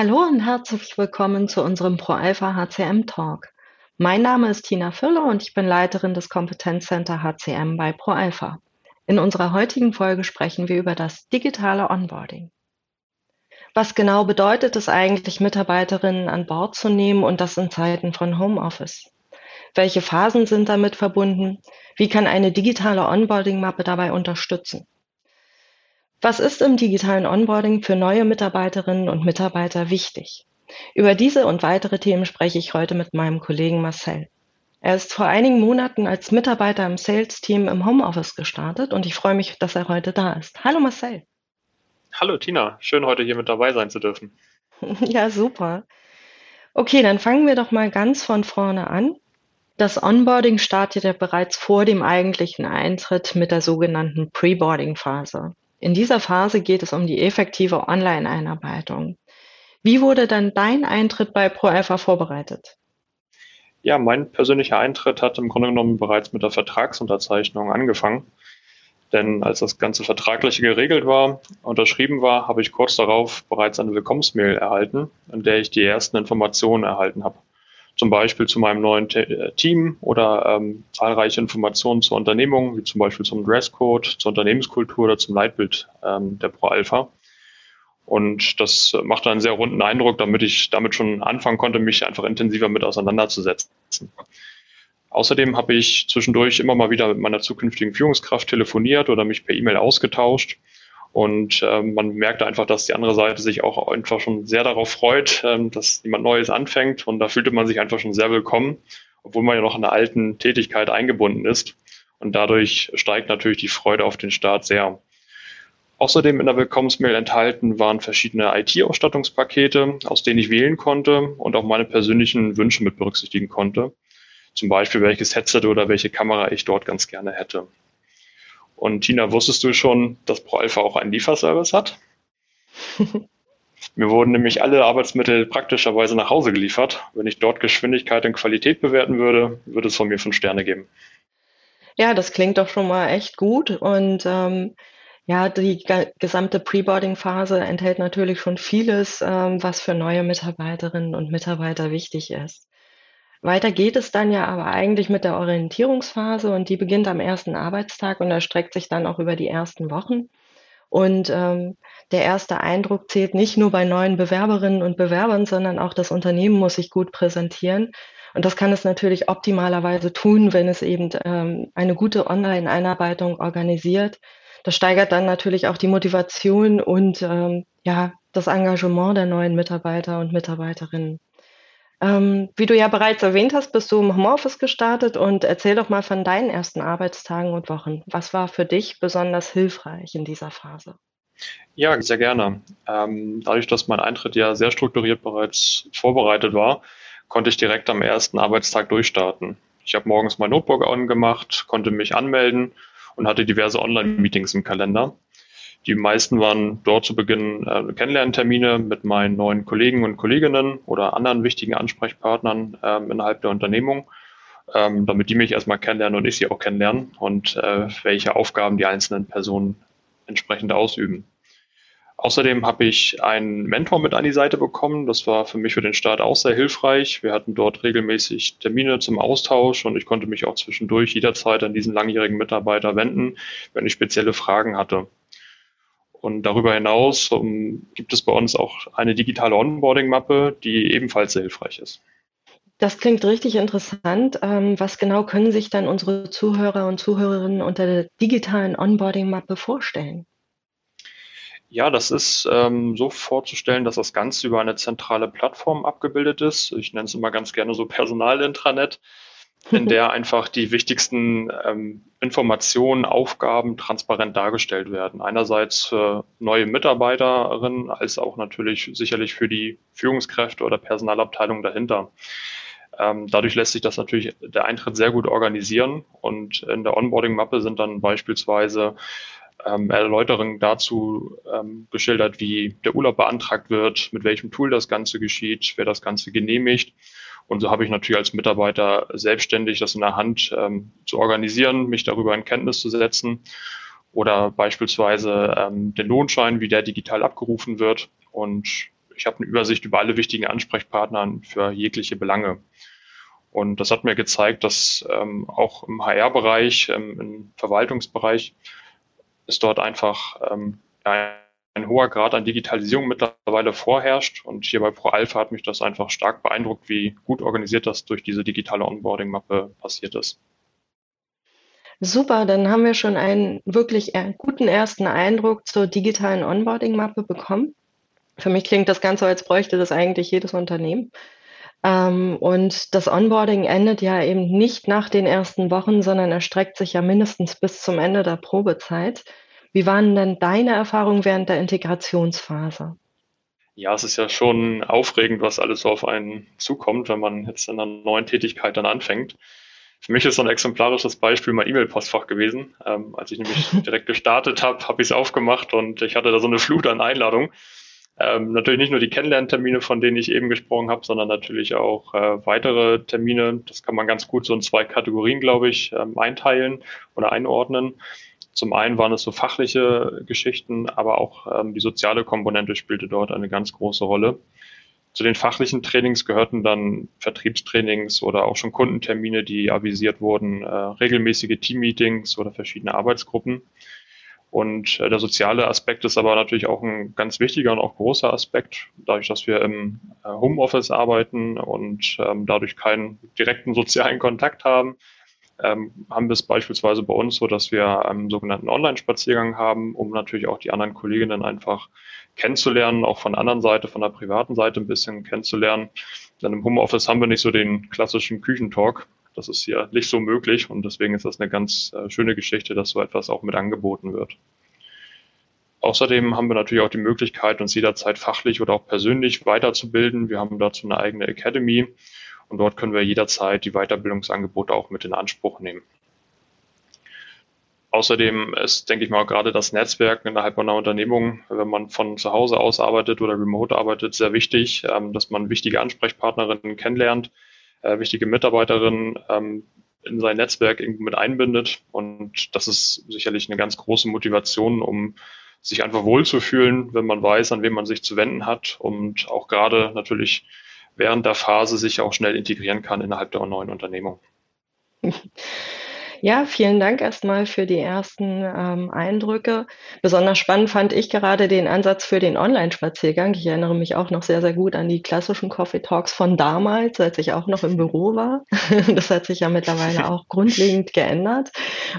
Hallo und herzlich willkommen zu unserem ProAlpha HCM Talk. Mein Name ist Tina Füller und ich bin Leiterin des Kompetenzcenter HCM bei ProAlpha. In unserer heutigen Folge sprechen wir über das digitale Onboarding. Was genau bedeutet es eigentlich, Mitarbeiterinnen an Bord zu nehmen und das in Zeiten von Homeoffice? Welche Phasen sind damit verbunden? Wie kann eine digitale Onboarding-Mappe dabei unterstützen? Was ist im digitalen Onboarding für neue Mitarbeiterinnen und Mitarbeiter wichtig? Über diese und weitere Themen spreche ich heute mit meinem Kollegen Marcel. Er ist vor einigen Monaten als Mitarbeiter im Sales-Team im Homeoffice gestartet und ich freue mich, dass er heute da ist. Hallo Marcel. Hallo Tina, schön heute hier mit dabei sein zu dürfen. ja, super. Okay, dann fangen wir doch mal ganz von vorne an. Das Onboarding startet ja bereits vor dem eigentlichen Eintritt mit der sogenannten Pre-Boarding-Phase. In dieser Phase geht es um die effektive Online-Einarbeitung. Wie wurde dann dein Eintritt bei ProAlpha vorbereitet? Ja, mein persönlicher Eintritt hat im Grunde genommen bereits mit der Vertragsunterzeichnung angefangen. Denn als das ganze Vertragliche geregelt war, unterschrieben war, habe ich kurz darauf bereits eine Willkommensmail erhalten, in der ich die ersten Informationen erhalten habe zum Beispiel zu meinem neuen äh, Team oder ähm, zahlreiche Informationen zur Unternehmung, wie zum Beispiel zum Dresscode, zur Unternehmenskultur oder zum Leitbild ähm, der Pro Alpha. Und das macht einen sehr runden Eindruck, damit ich damit schon anfangen konnte, mich einfach intensiver mit auseinanderzusetzen. Außerdem habe ich zwischendurch immer mal wieder mit meiner zukünftigen Führungskraft telefoniert oder mich per E-Mail ausgetauscht und ähm, man merkte einfach, dass die andere Seite sich auch einfach schon sehr darauf freut, ähm, dass jemand Neues anfängt. Und da fühlte man sich einfach schon sehr willkommen, obwohl man ja noch in der alten Tätigkeit eingebunden ist. Und dadurch steigt natürlich die Freude auf den Start sehr. Außerdem in der Willkommensmail enthalten waren verschiedene IT-Ausstattungspakete, aus denen ich wählen konnte und auch meine persönlichen Wünsche mit berücksichtigen konnte. Zum Beispiel welches Headset oder welche Kamera ich dort ganz gerne hätte. Und Tina, wusstest du schon, dass ProAlpha auch einen Lieferservice hat? Mir wurden nämlich alle Arbeitsmittel praktischerweise nach Hause geliefert. Wenn ich dort Geschwindigkeit und Qualität bewerten würde, würde es von mir fünf Sterne geben. Ja, das klingt doch schon mal echt gut. Und ähm, ja, die gesamte Preboarding-Phase enthält natürlich schon vieles, ähm, was für neue Mitarbeiterinnen und Mitarbeiter wichtig ist. Weiter geht es dann ja aber eigentlich mit der Orientierungsphase und die beginnt am ersten Arbeitstag und erstreckt sich dann auch über die ersten Wochen. Und ähm, der erste Eindruck zählt nicht nur bei neuen Bewerberinnen und Bewerbern, sondern auch das Unternehmen muss sich gut präsentieren. Und das kann es natürlich optimalerweise tun, wenn es eben ähm, eine gute Online-Einarbeitung organisiert. Das steigert dann natürlich auch die Motivation und ähm, ja das Engagement der neuen Mitarbeiter und Mitarbeiterinnen. Ähm, wie du ja bereits erwähnt hast, bist du im Homeoffice gestartet und erzähl doch mal von deinen ersten Arbeitstagen und Wochen. Was war für dich besonders hilfreich in dieser Phase? Ja, sehr gerne. Ähm, dadurch, dass mein Eintritt ja sehr strukturiert bereits vorbereitet war, konnte ich direkt am ersten Arbeitstag durchstarten. Ich habe morgens mein Notebook angemacht, konnte mich anmelden und hatte diverse Online-Meetings im Kalender. Die meisten waren dort zu Beginn äh, Kennenlerntermine mit meinen neuen Kollegen und Kolleginnen oder anderen wichtigen Ansprechpartnern ähm, innerhalb der Unternehmung, ähm, damit die mich erstmal kennenlernen und ich sie auch kennenlernen und äh, welche Aufgaben die einzelnen Personen entsprechend ausüben. Außerdem habe ich einen Mentor mit an die Seite bekommen. Das war für mich für den Start auch sehr hilfreich. Wir hatten dort regelmäßig Termine zum Austausch und ich konnte mich auch zwischendurch jederzeit an diesen langjährigen Mitarbeiter wenden, wenn ich spezielle Fragen hatte. Und darüber hinaus um, ähm, gibt es bei uns auch eine digitale Onboarding-Mappe, die ebenfalls sehr hilfreich ist. Das klingt richtig interessant. Ähm, was genau können sich dann unsere Zuhörer und Zuhörerinnen unter der digitalen Onboarding-Mappe vorstellen? Ja, das ist ähm, so vorzustellen, dass das Ganze über eine zentrale Plattform abgebildet ist. Ich nenne es immer ganz gerne so Personalintranet in der einfach die wichtigsten ähm, Informationen, Aufgaben transparent dargestellt werden. Einerseits für neue Mitarbeiterinnen, als auch natürlich sicherlich für die Führungskräfte oder Personalabteilung dahinter. Ähm, dadurch lässt sich das natürlich der Eintritt sehr gut organisieren und in der Onboarding-Mappe sind dann beispielsweise ähm, Erläuterungen dazu ähm, geschildert, wie der Urlaub beantragt wird, mit welchem Tool das Ganze geschieht, wer das Ganze genehmigt und so habe ich natürlich als Mitarbeiter selbstständig das in der Hand ähm, zu organisieren, mich darüber in Kenntnis zu setzen oder beispielsweise ähm, den Lohnschein, wie der digital abgerufen wird. Und ich habe eine Übersicht über alle wichtigen Ansprechpartner für jegliche Belange. Und das hat mir gezeigt, dass ähm, auch im HR-Bereich, ähm, im Verwaltungsbereich, ist dort einfach ähm, ein hoher Grad an Digitalisierung mittlerweile vorherrscht. Und hier bei ProAlpha hat mich das einfach stark beeindruckt, wie gut organisiert das durch diese digitale Onboarding-Mappe passiert ist. Super, dann haben wir schon einen wirklich guten ersten Eindruck zur digitalen Onboarding-Mappe bekommen. Für mich klingt das Ganze, als bräuchte das eigentlich jedes Unternehmen. Ähm, und das Onboarding endet ja eben nicht nach den ersten Wochen, sondern erstreckt sich ja mindestens bis zum Ende der Probezeit. Wie waren denn deine Erfahrungen während der Integrationsphase? Ja, es ist ja schon aufregend, was alles so auf einen zukommt, wenn man jetzt in einer neuen Tätigkeit dann anfängt. Für mich ist so ein exemplarisches Beispiel mein E-Mail-Postfach gewesen. Ähm, als ich nämlich direkt gestartet habe, habe ich es aufgemacht und ich hatte da so eine Flut an Einladungen. Ähm, natürlich nicht nur die Kennenlerntermine, von denen ich eben gesprochen habe, sondern natürlich auch äh, weitere Termine. Das kann man ganz gut so in zwei Kategorien, glaube ich, ähm, einteilen oder einordnen. Zum einen waren es so fachliche Geschichten, aber auch ähm, die soziale Komponente spielte dort eine ganz große Rolle. Zu den fachlichen Trainings gehörten dann Vertriebstrainings oder auch schon Kundentermine, die avisiert wurden, äh, regelmäßige Teammeetings oder verschiedene Arbeitsgruppen. Und äh, der soziale Aspekt ist aber natürlich auch ein ganz wichtiger und auch großer Aspekt, dadurch, dass wir im äh, Homeoffice arbeiten und ähm, dadurch keinen direkten sozialen Kontakt haben, ähm, haben wir es beispielsweise bei uns so, dass wir einen sogenannten Online-Spaziergang haben, um natürlich auch die anderen Kolleginnen einfach kennenzulernen, auch von der anderen Seite, von der privaten Seite ein bisschen kennenzulernen. Denn im Homeoffice haben wir nicht so den klassischen Küchentalk. Das ist hier nicht so möglich und deswegen ist das eine ganz äh, schöne Geschichte, dass so etwas auch mit angeboten wird. Außerdem haben wir natürlich auch die Möglichkeit, uns jederzeit fachlich oder auch persönlich weiterzubilden. Wir haben dazu eine eigene Academy und dort können wir jederzeit die Weiterbildungsangebote auch mit in Anspruch nehmen. Außerdem ist, denke ich mal, gerade das Netzwerk innerhalb einer Unternehmung, wenn man von zu Hause aus arbeitet oder remote arbeitet, sehr wichtig, ähm, dass man wichtige Ansprechpartnerinnen kennenlernt, äh, wichtige Mitarbeiterinnen ähm, in sein Netzwerk mit einbindet. Und das ist sicherlich eine ganz große Motivation, um sich einfach wohlzufühlen, wenn man weiß, an wen man sich zu wenden hat und auch gerade natürlich während der Phase sich auch schnell integrieren kann innerhalb der neuen Unternehmung. Ja, vielen Dank erstmal für die ersten ähm, Eindrücke. Besonders spannend fand ich gerade den Ansatz für den Online-Spaziergang. Ich erinnere mich auch noch sehr, sehr gut an die klassischen Coffee Talks von damals, als ich auch noch im Büro war. Das hat sich ja mittlerweile auch grundlegend geändert.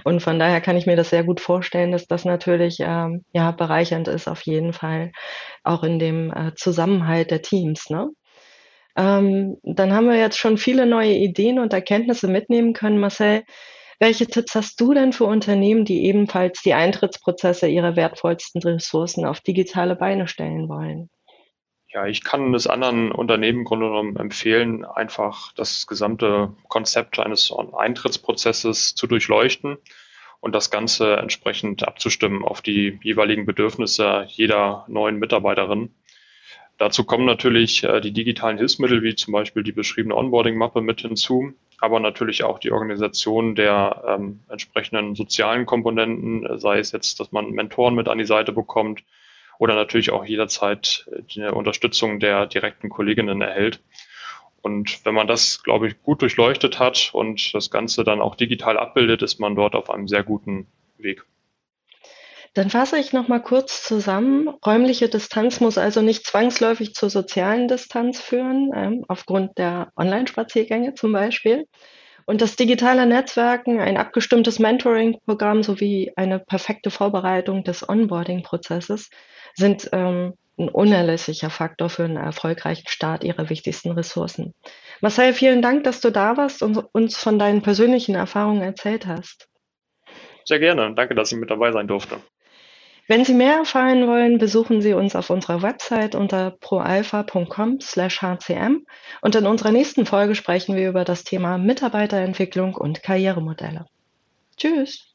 Und von daher kann ich mir das sehr gut vorstellen, dass das natürlich ähm, ja bereichernd ist, auf jeden Fall auch in dem äh, Zusammenhalt der Teams. Ne? Ähm, dann haben wir jetzt schon viele neue Ideen und Erkenntnisse mitnehmen können. Marcel, welche Tipps hast du denn für Unternehmen, die ebenfalls die Eintrittsprozesse ihrer wertvollsten Ressourcen auf digitale Beine stellen wollen? Ja, ich kann es anderen Unternehmen im Grunde genommen empfehlen, einfach das gesamte Konzept eines Eintrittsprozesses zu durchleuchten und das Ganze entsprechend abzustimmen auf die jeweiligen Bedürfnisse jeder neuen Mitarbeiterin. Dazu kommen natürlich äh, die digitalen Hilfsmittel, wie zum Beispiel die beschriebene Onboarding-Mappe mit hinzu, aber natürlich auch die Organisation der ähm, entsprechenden sozialen Komponenten, äh, sei es jetzt, dass man Mentoren mit an die Seite bekommt oder natürlich auch jederzeit äh, die Unterstützung der direkten Kolleginnen erhält. Und wenn man das, glaube ich, gut durchleuchtet hat und das Ganze dann auch digital abbildet, ist man dort auf einem sehr guten Weg. Dann fasse ich noch mal kurz zusammen. Räumliche Distanz muss also nicht zwangsläufig zur sozialen Distanz führen, ähm, aufgrund der Online-Spaziergänge zum Beispiel. Und das digitale Netzwerken, ein abgestimmtes Mentoring-Programm sowie eine perfekte Vorbereitung des Onboarding-Prozesses sind ähm, ein unerlässlicher Faktor für einen erfolgreichen Start Ihrer wichtigsten Ressourcen. Marcel, vielen Dank, dass du da warst und uns von deinen persönlichen Erfahrungen erzählt hast. Sehr gerne. Danke, dass ich mit dabei sein durfte. Wenn Sie mehr erfahren wollen, besuchen Sie uns auf unserer Website unter proalpha.com/hcm und in unserer nächsten Folge sprechen wir über das Thema Mitarbeiterentwicklung und Karrieremodelle. Tschüss.